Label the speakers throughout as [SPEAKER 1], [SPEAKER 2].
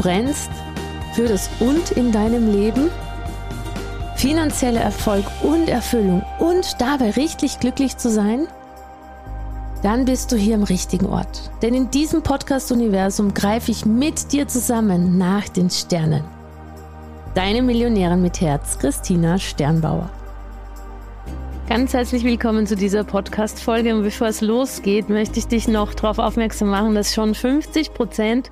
[SPEAKER 1] Brennst für das Und in deinem Leben, finanzieller Erfolg und Erfüllung und dabei richtig glücklich zu sein? Dann bist du hier im richtigen Ort. Denn in diesem Podcast-Universum greife ich mit dir zusammen nach den Sternen. Deine Millionärin mit Herz, Christina Sternbauer. Ganz herzlich willkommen zu dieser Podcast-Folge. Und bevor es losgeht, möchte ich dich noch darauf aufmerksam machen, dass schon 50 Prozent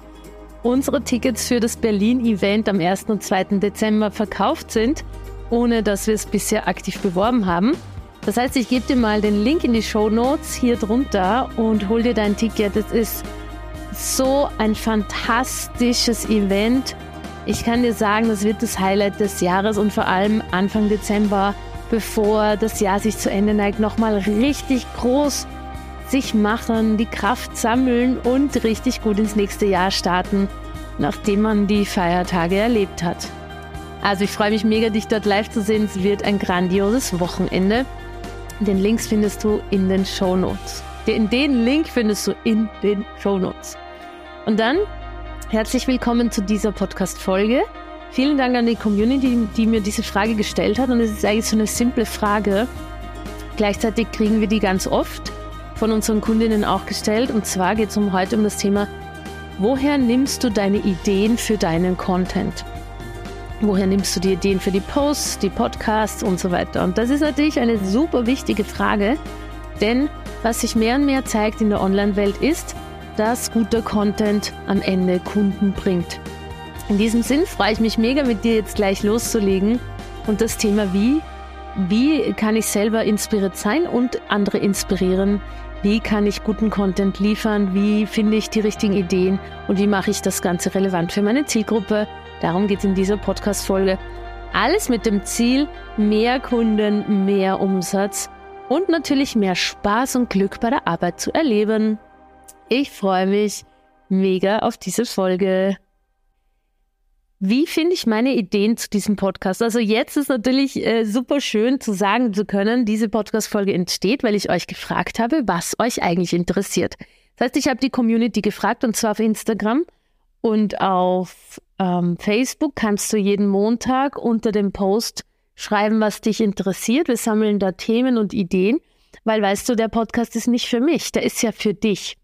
[SPEAKER 1] unsere Tickets für das Berlin-Event am 1. und 2. Dezember verkauft sind, ohne dass wir es bisher aktiv beworben haben. Das heißt, ich gebe dir mal den Link in die Show Notes hier drunter und hol dir dein Ticket. Es ist so ein fantastisches Event. Ich kann dir sagen, das wird das Highlight des Jahres und vor allem Anfang Dezember, bevor das Jahr sich zu Ende neigt, nochmal richtig groß sich machen, die Kraft sammeln und richtig gut ins nächste Jahr starten, nachdem man die Feiertage erlebt hat. Also ich freue mich mega, dich dort live zu sehen. Es wird ein grandioses Wochenende. Den Links findest du in den Show Notes. Den, den Link findest du in den Show Notes. Und dann herzlich willkommen zu dieser Podcast-Folge. Vielen Dank an die Community, die mir diese Frage gestellt hat. Und es ist eigentlich so eine simple Frage. Gleichzeitig kriegen wir die ganz oft von unseren Kundinnen auch gestellt. Und zwar geht es um heute um das Thema, woher nimmst du deine Ideen für deinen Content? Woher nimmst du die Ideen für die Posts, die Podcasts und so weiter? Und das ist natürlich eine super wichtige Frage, denn was sich mehr und mehr zeigt in der Online-Welt ist, dass guter Content am Ende Kunden bringt. In diesem Sinn freue ich mich mega mit dir jetzt gleich loszulegen und das Thema wie, wie kann ich selber inspiriert sein und andere inspirieren, wie kann ich guten Content liefern? Wie finde ich die richtigen Ideen? Und wie mache ich das Ganze relevant für meine Zielgruppe? Darum geht es in dieser Podcast-Folge. Alles mit dem Ziel, mehr Kunden, mehr Umsatz und natürlich mehr Spaß und Glück bei der Arbeit zu erleben. Ich freue mich mega auf diese Folge. Wie finde ich meine Ideen zu diesem Podcast? Also jetzt ist natürlich äh, super schön zu sagen zu können, diese Podcast-Folge entsteht, weil ich euch gefragt habe, was euch eigentlich interessiert. Das heißt, ich habe die Community gefragt und zwar auf Instagram und auf ähm, Facebook kannst du jeden Montag unter dem Post schreiben, was dich interessiert. Wir sammeln da Themen und Ideen, weil weißt du, der Podcast ist nicht für mich, der ist ja für dich.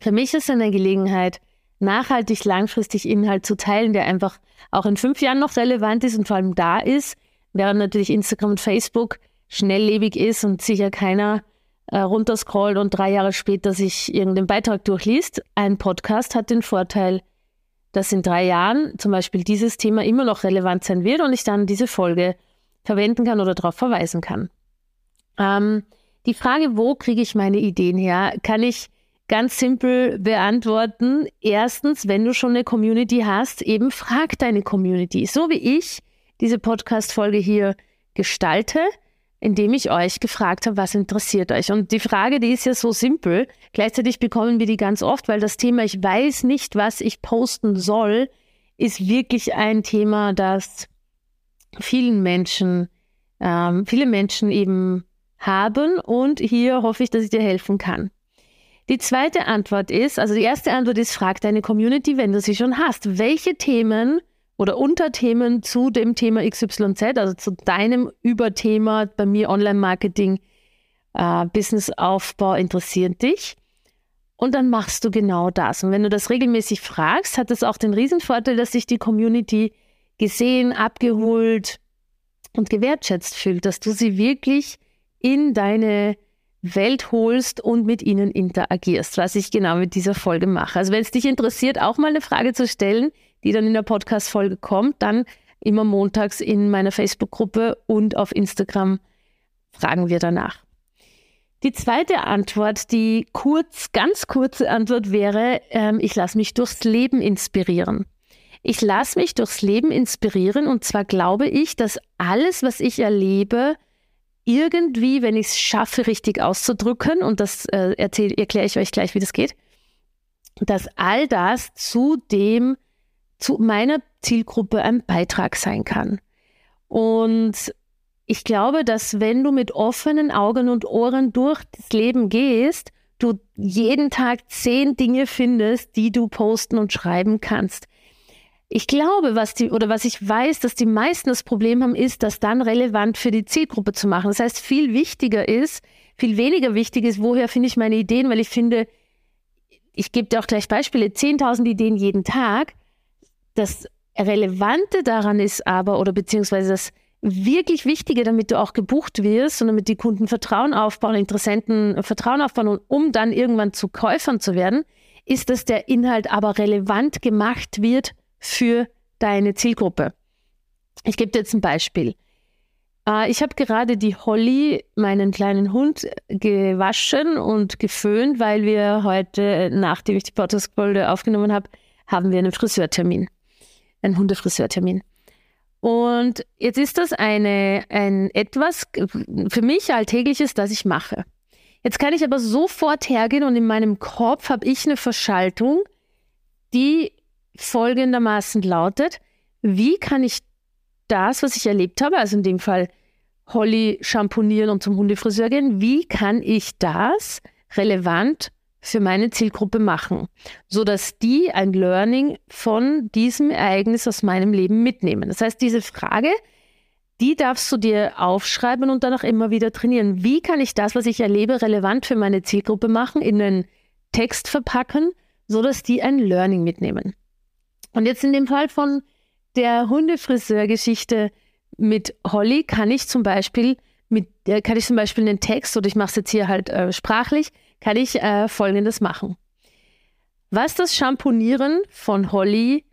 [SPEAKER 1] Für mich ist es eine Gelegenheit, nachhaltig, langfristig Inhalt zu teilen, der einfach auch in fünf Jahren noch relevant ist und vor allem da ist, während natürlich Instagram und Facebook schnelllebig ist und sicher keiner äh, runterscrollt und drei Jahre später sich irgendeinen Beitrag durchliest. Ein Podcast hat den Vorteil, dass in drei Jahren zum Beispiel dieses Thema immer noch relevant sein wird und ich dann diese Folge verwenden kann oder darauf verweisen kann. Ähm, die Frage, wo kriege ich meine Ideen her, kann ich ganz simpel beantworten. Erstens, wenn du schon eine Community hast, eben frag deine Community. So wie ich diese Podcast-Folge hier gestalte, indem ich euch gefragt habe, was interessiert euch. Und die Frage, die ist ja so simpel. Gleichzeitig bekommen wir die ganz oft, weil das Thema, ich weiß nicht, was ich posten soll, ist wirklich ein Thema, das vielen Menschen, ähm, viele Menschen eben haben. Und hier hoffe ich, dass ich dir helfen kann. Die zweite Antwort ist, also die erste Antwort ist, frag deine Community, wenn du sie schon hast. Welche Themen oder Unterthemen zu dem Thema XYZ, also zu deinem Überthema bei mir Online-Marketing, äh, Businessaufbau interessieren dich? Und dann machst du genau das. Und wenn du das regelmäßig fragst, hat das auch den Riesenvorteil, dass sich die Community gesehen, abgeholt und gewertschätzt fühlt, dass du sie wirklich in deine Welt holst und mit ihnen interagierst, was ich genau mit dieser Folge mache. Also wenn es dich interessiert, auch mal eine Frage zu stellen, die dann in der Podcast-Folge kommt, dann immer montags in meiner Facebook-Gruppe und auf Instagram fragen wir danach. Die zweite Antwort, die kurz, ganz kurze Antwort wäre, ähm, ich lasse mich durchs Leben inspirieren. Ich lasse mich durchs Leben inspirieren und zwar glaube ich, dass alles, was ich erlebe, irgendwie, wenn ich es schaffe, richtig auszudrücken, und das äh, erkläre ich euch gleich, wie das geht, dass all das zu dem, zu meiner Zielgruppe ein Beitrag sein kann. Und ich glaube, dass wenn du mit offenen Augen und Ohren durch das Leben gehst, du jeden Tag zehn Dinge findest, die du posten und schreiben kannst. Ich glaube, was die oder was ich weiß, dass die meisten das Problem haben, ist, das dann relevant für die Zielgruppe zu machen. Das heißt, viel wichtiger ist, viel weniger wichtig ist, woher finde ich meine Ideen, weil ich finde, ich gebe dir auch gleich Beispiele, 10.000 Ideen jeden Tag. Das Relevante daran ist aber, oder beziehungsweise das wirklich Wichtige, damit du auch gebucht wirst und damit die Kunden Vertrauen aufbauen, Interessenten Vertrauen aufbauen und um dann irgendwann zu Käufern zu werden, ist, dass der Inhalt aber relevant gemacht wird für deine Zielgruppe. Ich gebe dir jetzt ein Beispiel. Äh, ich habe gerade die Holly, meinen kleinen Hund, gewaschen und geföhnt, weil wir heute, nachdem ich die Podcast-Folge aufgenommen habe, haben wir einen Friseurtermin, einen Hundefriseurtermin. Und jetzt ist das eine, ein etwas für mich Alltägliches, das ich mache. Jetzt kann ich aber sofort hergehen und in meinem Kopf habe ich eine Verschaltung, die folgendermaßen lautet, wie kann ich das, was ich erlebt habe, also in dem Fall Holly schamponieren und zum Hundefriseur gehen, wie kann ich das relevant für meine Zielgruppe machen, sodass die ein Learning von diesem Ereignis aus meinem Leben mitnehmen. Das heißt, diese Frage, die darfst du dir aufschreiben und dann auch immer wieder trainieren. Wie kann ich das, was ich erlebe, relevant für meine Zielgruppe machen, in einen Text verpacken, sodass die ein Learning mitnehmen? Und jetzt in dem Fall von der Hundefriseur-Geschichte mit Holly kann ich zum Beispiel mit, äh, kann ich zum Beispiel einen Text oder ich mache es jetzt hier halt äh, sprachlich, kann ich äh, Folgendes machen. Was das Schamponieren von Holly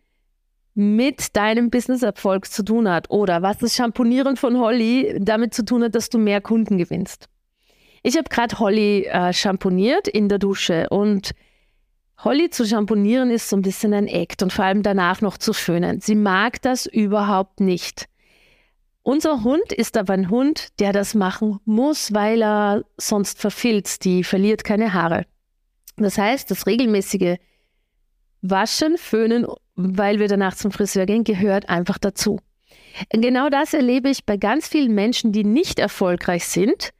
[SPEAKER 1] mit deinem Business-Erfolg zu tun hat oder was das Schamponieren von Holly damit zu tun hat, dass du mehr Kunden gewinnst. Ich habe gerade Holly äh, schamponiert in der Dusche und Holly zu schamponieren ist so ein bisschen ein Act und vor allem danach noch zu föhnen. Sie mag das überhaupt nicht. Unser Hund ist aber ein Hund, der das machen muss, weil er sonst verfilzt. Die verliert keine Haare. Das heißt, das regelmäßige Waschen, Föhnen, weil wir danach zum Friseur gehen, gehört einfach dazu. Genau das erlebe ich bei ganz vielen Menschen, die nicht erfolgreich sind,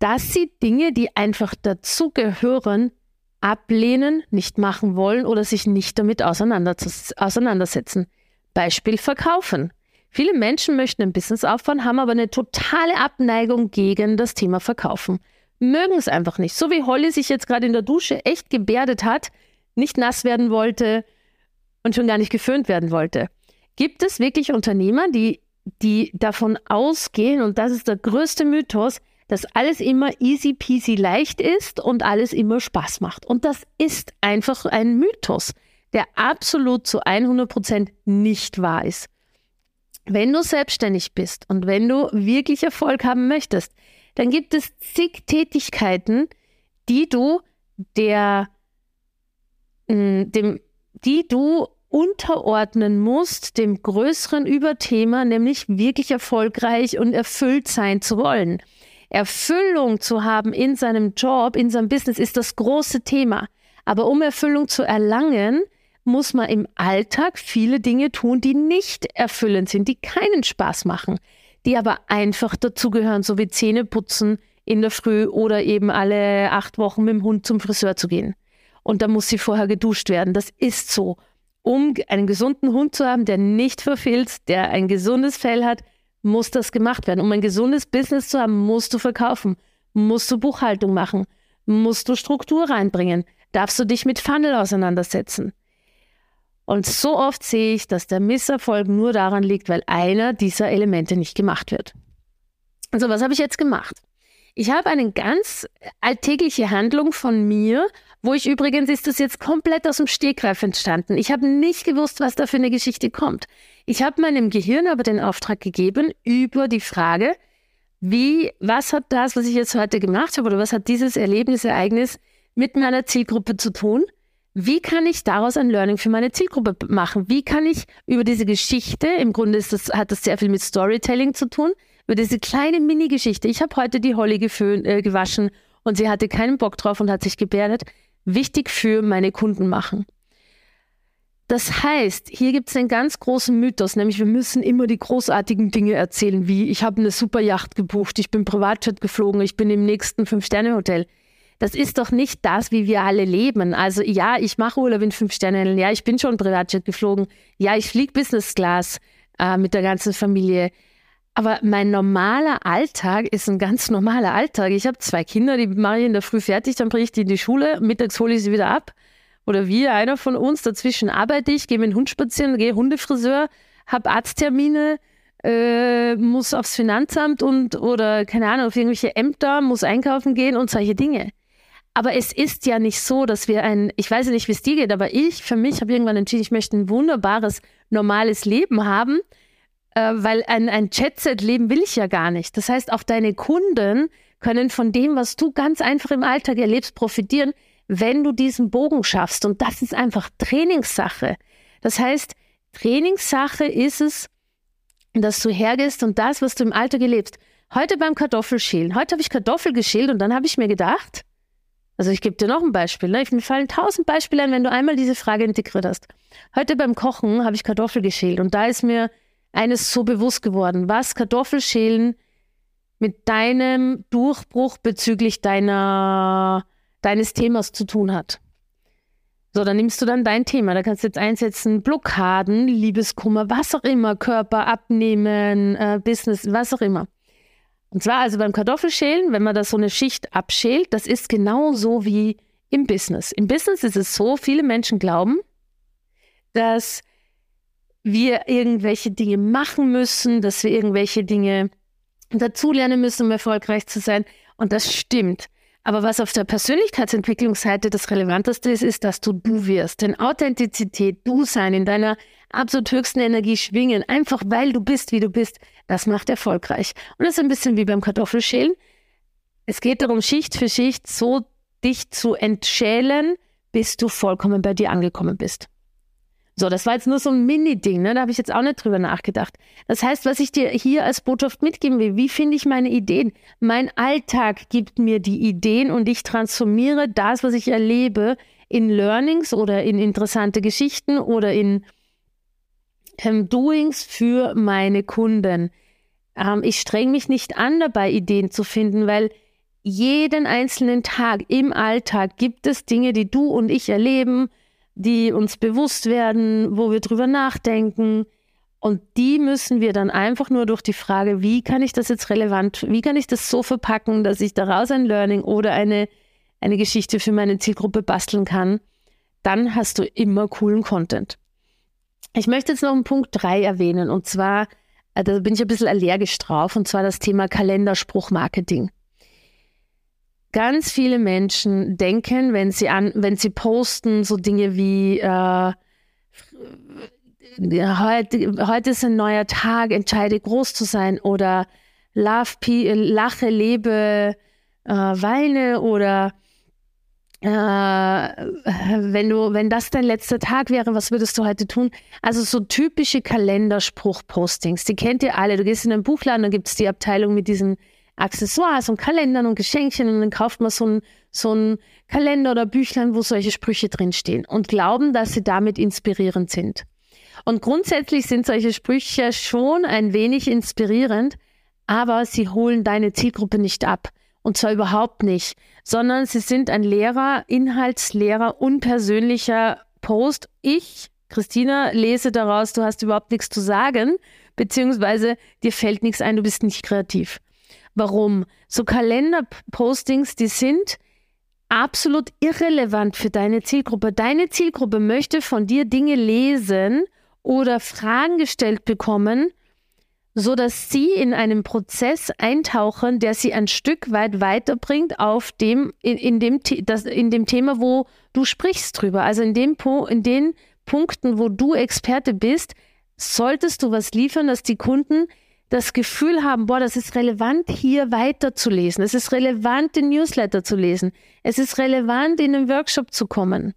[SPEAKER 1] dass sie Dinge, die einfach dazugehören, ablehnen, nicht machen wollen oder sich nicht damit auseinandersetzen. Beispiel Verkaufen. Viele Menschen möchten ein Business aufbauen, haben aber eine totale Abneigung gegen das Thema Verkaufen. Mögen es einfach nicht. So wie Holly sich jetzt gerade in der Dusche echt gebärdet hat, nicht nass werden wollte und schon gar nicht geföhnt werden wollte. Gibt es wirklich Unternehmer, die, die davon ausgehen, und das ist der größte Mythos, dass alles immer easy peasy leicht ist und alles immer Spaß macht. Und das ist einfach ein Mythos, der absolut zu 100 Prozent nicht wahr ist. Wenn du selbstständig bist und wenn du wirklich Erfolg haben möchtest, dann gibt es zig Tätigkeiten, die du der, mm, dem, die du unterordnen musst dem größeren Überthema, nämlich wirklich erfolgreich und erfüllt sein zu wollen. Erfüllung zu haben in seinem Job, in seinem Business ist das große Thema. Aber um Erfüllung zu erlangen, muss man im Alltag viele Dinge tun, die nicht erfüllend sind, die keinen Spaß machen, die aber einfach dazugehören, so wie Zähne putzen in der Früh oder eben alle acht Wochen mit dem Hund zum Friseur zu gehen. Und da muss sie vorher geduscht werden. Das ist so. Um einen gesunden Hund zu haben, der nicht verfilzt, der ein gesundes Fell hat, muss das gemacht werden. Um ein gesundes Business zu haben, musst du verkaufen, musst du Buchhaltung machen, musst du Struktur reinbringen, darfst du dich mit Funnel auseinandersetzen. Und so oft sehe ich, dass der Misserfolg nur daran liegt, weil einer dieser Elemente nicht gemacht wird. Also was habe ich jetzt gemacht? Ich habe eine ganz alltägliche Handlung von mir, wo ich übrigens ist das jetzt komplett aus dem Stegreif entstanden. Ich habe nicht gewusst, was da für eine Geschichte kommt. Ich habe meinem Gehirn aber den Auftrag gegeben über die Frage, wie, was hat das, was ich jetzt heute gemacht habe, oder was hat dieses Erlebnis, Ereignis mit meiner Zielgruppe zu tun? Wie kann ich daraus ein Learning für meine Zielgruppe machen? Wie kann ich über diese Geschichte, im Grunde ist das, hat das sehr viel mit Storytelling zu tun, über diese kleine Mini-Geschichte. Ich habe heute die Holly geföhn, äh, gewaschen und sie hatte keinen Bock drauf und hat sich gebärdet. Wichtig für meine Kunden machen. Das heißt, hier gibt es einen ganz großen Mythos, nämlich wir müssen immer die großartigen Dinge erzählen, wie ich habe eine super Yacht gebucht, ich bin Privatjet geflogen, ich bin im nächsten Fünf-Sterne-Hotel. Das ist doch nicht das, wie wir alle leben. Also ja, ich mache Urlaub in Fünf-Sterne, ja, ich bin schon Privatjet geflogen, ja, ich fliege Business Class äh, mit der ganzen Familie. Aber mein normaler Alltag ist ein ganz normaler Alltag. Ich habe zwei Kinder, die mache ich in der Früh fertig, dann bringe ich die in die Schule, mittags hole ich sie wieder ab oder wir, einer von uns, dazwischen arbeite ich, gehe mit dem Hund spazieren, gehe Hundefriseur, habe Arzttermine, äh, muss aufs Finanzamt und oder keine Ahnung, auf irgendwelche Ämter, muss einkaufen gehen und solche Dinge. Aber es ist ja nicht so, dass wir ein, ich weiß ja nicht, wie es dir geht, aber ich für mich habe irgendwann entschieden, ich möchte ein wunderbares, normales Leben haben, äh, weil ein, ein Jet-Set-Leben will ich ja gar nicht. Das heißt, auch deine Kunden können von dem, was du ganz einfach im Alltag erlebst, profitieren, wenn du diesen Bogen schaffst. Und das ist einfach Trainingssache. Das heißt, Trainingssache ist es, dass du hergehst und das, was du im Alltag erlebst. Heute beim Kartoffelschälen. Heute habe ich Kartoffel geschält und dann habe ich mir gedacht, also ich gebe dir noch ein Beispiel. Ne? Mir fallen tausend Beispiele ein, wenn du einmal diese Frage integriert hast. Heute beim Kochen habe ich Kartoffel geschält und da ist mir eines so bewusst geworden, was Kartoffelschälen mit deinem Durchbruch bezüglich deiner deines Themas zu tun hat. So, dann nimmst du dann dein Thema. Da kannst du jetzt einsetzen, Blockaden, Liebeskummer, was auch immer, Körper abnehmen, äh, Business, was auch immer. Und zwar also beim Kartoffelschälen, wenn man da so eine Schicht abschält, das ist genauso wie im Business. Im Business ist es so, viele Menschen glauben, dass wir irgendwelche Dinge machen müssen, dass wir irgendwelche Dinge dazulernen müssen, um erfolgreich zu sein. Und das stimmt. Aber was auf der Persönlichkeitsentwicklungsseite das Relevanteste ist, ist, dass du du wirst. Denn Authentizität, du sein, in deiner absolut höchsten Energie schwingen, einfach weil du bist, wie du bist, das macht erfolgreich. Und das ist ein bisschen wie beim Kartoffelschälen. Es geht darum, Schicht für Schicht so dich zu entschälen, bis du vollkommen bei dir angekommen bist. So, das war jetzt nur so ein Mini-Ding, ne? da habe ich jetzt auch nicht drüber nachgedacht. Das heißt, was ich dir hier als Botschaft mitgeben will, wie finde ich meine Ideen? Mein Alltag gibt mir die Ideen und ich transformiere das, was ich erlebe, in Learnings oder in interessante Geschichten oder in ähm, Doings für meine Kunden. Ähm, ich streng mich nicht an dabei, Ideen zu finden, weil jeden einzelnen Tag im Alltag gibt es Dinge, die du und ich erleben, die uns bewusst werden, wo wir drüber nachdenken. Und die müssen wir dann einfach nur durch die Frage, wie kann ich das jetzt relevant, wie kann ich das so verpacken, dass ich daraus ein Learning oder eine, eine Geschichte für meine Zielgruppe basteln kann, dann hast du immer coolen Content. Ich möchte jetzt noch einen Punkt 3 erwähnen und zwar, äh, da bin ich ein bisschen allergisch drauf, und zwar das Thema Kalenderspruchmarketing ganz viele Menschen denken, wenn sie an, wenn sie posten, so Dinge wie äh, heute, heute ist ein neuer Tag, entscheide groß zu sein oder love, lache, lebe, äh, weine oder äh, wenn du, wenn das dein letzter Tag wäre, was würdest du heute tun? Also so typische Kalenderspruch-Postings, die kennt ihr alle. Du gehst in einen Buchladen, dann gibt es die Abteilung mit diesen Accessoires und Kalendern und Geschenkchen und dann kauft man so ein, so ein Kalender oder Büchlein, wo solche Sprüche drinstehen und glauben, dass sie damit inspirierend sind. Und grundsätzlich sind solche Sprüche schon ein wenig inspirierend, aber sie holen deine Zielgruppe nicht ab. Und zwar überhaupt nicht, sondern sie sind ein Lehrer, Inhaltslehrer, unpersönlicher Post. Ich, Christina, lese daraus, du hast überhaupt nichts zu sagen, beziehungsweise dir fällt nichts ein, du bist nicht kreativ. Warum? So Kalenderpostings, die sind absolut irrelevant für deine Zielgruppe. Deine Zielgruppe möchte von dir Dinge lesen oder Fragen gestellt bekommen, so dass sie in einen Prozess eintauchen, der sie ein Stück weit weiterbringt auf dem, in, in, dem, das, in dem Thema, wo du sprichst drüber. Also in, dem, in den Punkten, wo du Experte bist, solltest du was liefern, dass die Kunden das Gefühl haben, boah, das ist relevant, hier weiterzulesen. Es ist relevant, den Newsletter zu lesen. Es ist relevant, in den Workshop zu kommen.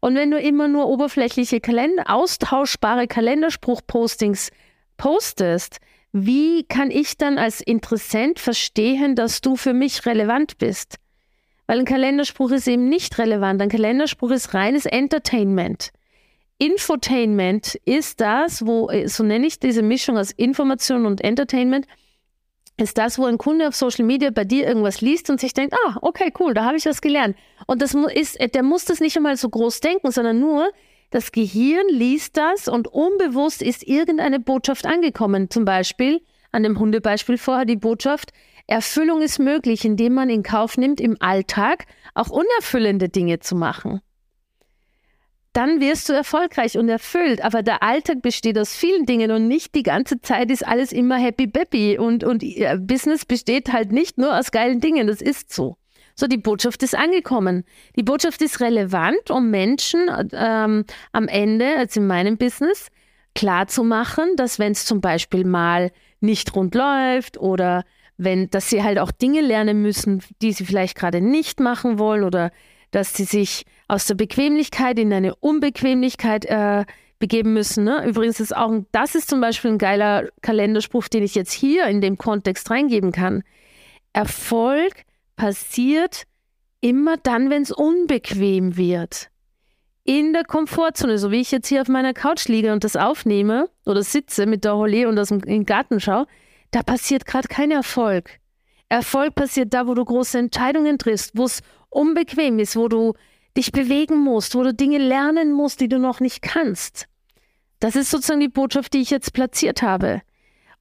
[SPEAKER 1] Und wenn du immer nur oberflächliche Kalender, austauschbare Kalenderspruch-Postings postest, wie kann ich dann als Interessent verstehen, dass du für mich relevant bist? Weil ein Kalenderspruch ist eben nicht relevant. Ein Kalenderspruch ist reines Entertainment. Infotainment ist das, wo, so nenne ich diese Mischung aus Information und Entertainment, ist das, wo ein Kunde auf Social Media bei dir irgendwas liest und sich denkt, ah, okay, cool, da habe ich was gelernt. Und das ist, der muss das nicht einmal so groß denken, sondern nur, das Gehirn liest das und unbewusst ist irgendeine Botschaft angekommen. Zum Beispiel, an dem Hundebeispiel vorher, die Botschaft, Erfüllung ist möglich, indem man in Kauf nimmt, im Alltag auch unerfüllende Dinge zu machen. Dann wirst du erfolgreich und erfüllt. Aber der Alltag besteht aus vielen Dingen und nicht die ganze Zeit ist alles immer happy baby. Und, und Business besteht halt nicht nur aus geilen Dingen. Das ist so. So, die Botschaft ist angekommen. Die Botschaft ist relevant, um Menschen ähm, am Ende, als in meinem Business, klar zu machen, dass wenn es zum Beispiel mal nicht rund läuft oder wenn, dass sie halt auch Dinge lernen müssen, die sie vielleicht gerade nicht machen wollen oder dass sie sich aus der Bequemlichkeit in eine Unbequemlichkeit äh, begeben müssen. Ne? Übrigens ist auch, das ist zum Beispiel ein geiler Kalenderspruch, den ich jetzt hier in dem Kontext reingeben kann. Erfolg passiert immer dann, wenn es unbequem wird. In der Komfortzone, so wie ich jetzt hier auf meiner Couch liege und das aufnehme oder sitze mit der Holly und aus dem in Garten schaue, da passiert gerade kein Erfolg. Erfolg passiert da, wo du große Entscheidungen triffst, wo es unbequem ist, wo du dich bewegen musst, wo du Dinge lernen musst, die du noch nicht kannst. Das ist sozusagen die Botschaft, die ich jetzt platziert habe.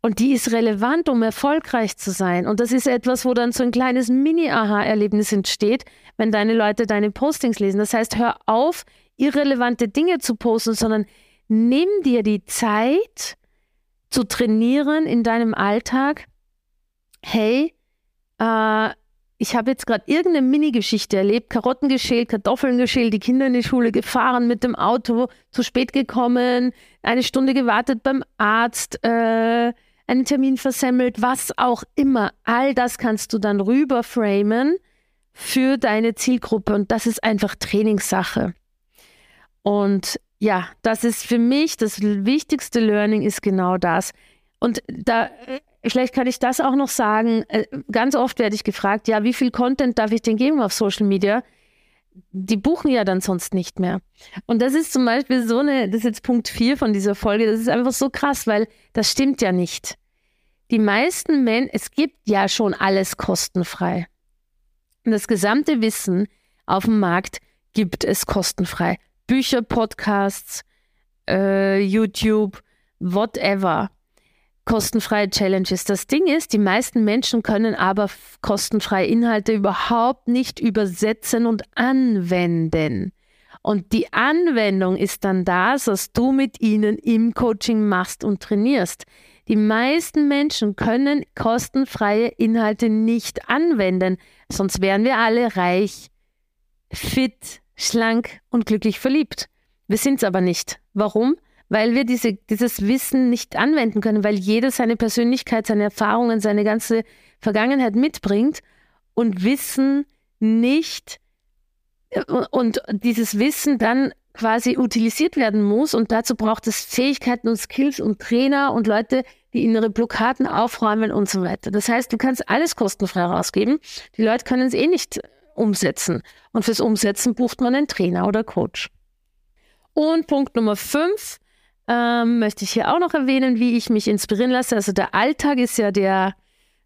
[SPEAKER 1] Und die ist relevant, um erfolgreich zu sein. Und das ist etwas, wo dann so ein kleines Mini-Aha-Erlebnis entsteht, wenn deine Leute deine Postings lesen. Das heißt, hör auf, irrelevante Dinge zu posten, sondern nimm dir die Zeit zu trainieren in deinem Alltag. Hey, äh, ich habe jetzt gerade irgendeine Mini-Geschichte erlebt, Karotten geschält, Kartoffeln geschält, die Kinder in die Schule gefahren, mit dem Auto zu spät gekommen, eine Stunde gewartet beim Arzt, äh, einen Termin versemmelt, was auch immer. All das kannst du dann rüberframen für deine Zielgruppe und das ist einfach Trainingssache. Und ja, das ist für mich das wichtigste Learning ist genau das. Und da vielleicht kann ich das auch noch sagen, äh, ganz oft werde ich gefragt, ja, wie viel Content darf ich denn geben auf Social Media? die buchen ja dann sonst nicht mehr. Und das ist zum Beispiel so eine, das ist jetzt Punkt 4 von dieser Folge, das ist einfach so krass, weil das stimmt ja nicht. Die meisten Menschen, es gibt ja schon alles kostenfrei. Und das gesamte Wissen auf dem Markt gibt es kostenfrei. Bücher, Podcasts, äh, YouTube, whatever kostenfreie Challenges. Das Ding ist, die meisten Menschen können aber kostenfreie Inhalte überhaupt nicht übersetzen und anwenden. Und die Anwendung ist dann das, was du mit ihnen im Coaching machst und trainierst. Die meisten Menschen können kostenfreie Inhalte nicht anwenden, sonst wären wir alle reich, fit, schlank und glücklich verliebt. Wir sind es aber nicht. Warum? Weil wir diese, dieses Wissen nicht anwenden können, weil jeder seine Persönlichkeit, seine Erfahrungen, seine ganze Vergangenheit mitbringt und Wissen nicht äh, und dieses Wissen dann quasi utilisiert werden muss und dazu braucht es Fähigkeiten und Skills und Trainer und Leute, die innere Blockaden aufräumen und so weiter. Das heißt, du kannst alles kostenfrei rausgeben. Die Leute können es eh nicht umsetzen. Und fürs Umsetzen bucht man einen Trainer oder Coach. Und Punkt Nummer fünf, ähm, möchte ich hier auch noch erwähnen, wie ich mich inspirieren lasse. Also der Alltag ist ja der,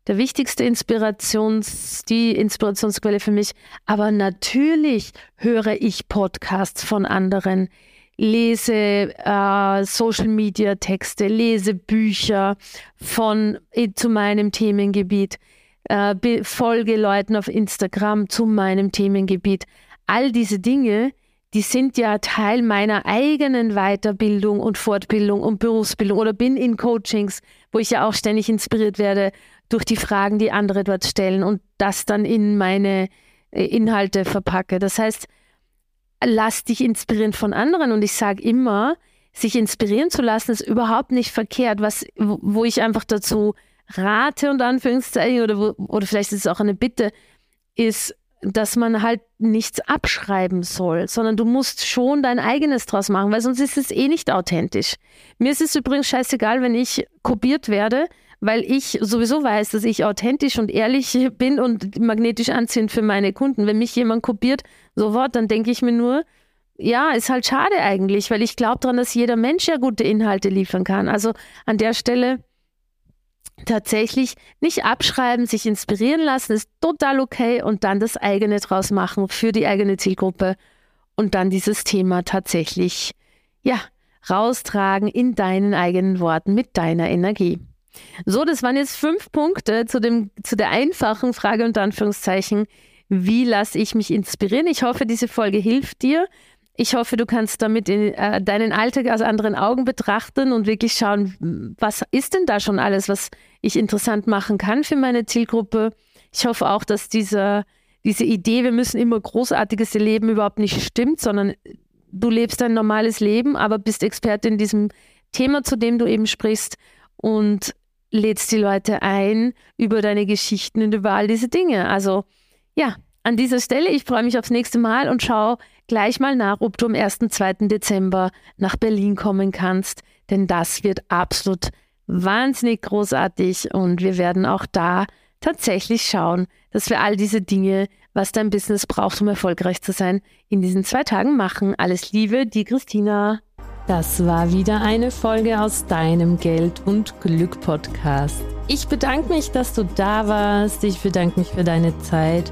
[SPEAKER 1] der wichtigste Inspirations, die Inspirationsquelle für mich. Aber natürlich höre ich Podcasts von anderen, lese äh, Social Media Texte, lese Bücher von zu meinem Themengebiet. äh, folge Leuten auf Instagram zu meinem Themengebiet. All diese Dinge, die sind ja Teil meiner eigenen Weiterbildung und Fortbildung und Berufsbildung oder bin in Coachings, wo ich ja auch ständig inspiriert werde durch die Fragen, die andere dort stellen und das dann in meine äh, Inhalte verpacke. Das heißt, lass dich inspirieren von anderen und ich sage immer, sich inspirieren zu lassen, ist überhaupt nicht verkehrt. Was, wo ich einfach dazu rate, und Anführungszeichen, oder, wo, oder vielleicht ist es auch eine Bitte, ist, dass man halt nichts abschreiben soll, sondern du musst schon dein eigenes draus machen, weil sonst ist es eh nicht authentisch. Mir ist es übrigens scheißegal, wenn ich kopiert werde, weil ich sowieso weiß, dass ich authentisch und ehrlich bin und magnetisch anziehend für meine Kunden. Wenn mich jemand kopiert, sofort, dann denke ich mir nur, ja, ist halt schade eigentlich, weil ich glaube daran, dass jeder Mensch ja gute Inhalte liefern kann. Also an der Stelle tatsächlich nicht abschreiben, sich inspirieren lassen, ist total okay und dann das eigene draus machen für die eigene Zielgruppe und dann dieses Thema tatsächlich, ja, raustragen in deinen eigenen Worten mit deiner Energie. So, das waren jetzt fünf Punkte zu, dem, zu der einfachen Frage und Anführungszeichen, wie lasse ich mich inspirieren? Ich hoffe, diese Folge hilft dir. Ich hoffe, du kannst damit in, äh, deinen Alltag aus anderen Augen betrachten und wirklich schauen, was ist denn da schon alles, was ich interessant machen kann für meine Zielgruppe. Ich hoffe auch, dass dieser, diese Idee, wir müssen immer großartiges Leben überhaupt nicht stimmt, sondern du lebst ein normales Leben, aber bist Experte in diesem Thema, zu dem du eben sprichst und lädst die Leute ein über deine Geschichten und über all diese Dinge. Also ja, an dieser Stelle, ich freue mich aufs nächste Mal und schau gleich mal nach, ob du am 1. 2. Dezember nach Berlin kommen kannst, denn das wird absolut wahnsinnig großartig und wir werden auch da tatsächlich schauen, dass wir all diese Dinge, was dein Business braucht, um erfolgreich zu sein, in diesen zwei Tagen machen. Alles Liebe, die Christina. Das war wieder eine Folge aus deinem Geld und Glück Podcast. Ich bedanke mich, dass du da warst. Ich bedanke mich für deine Zeit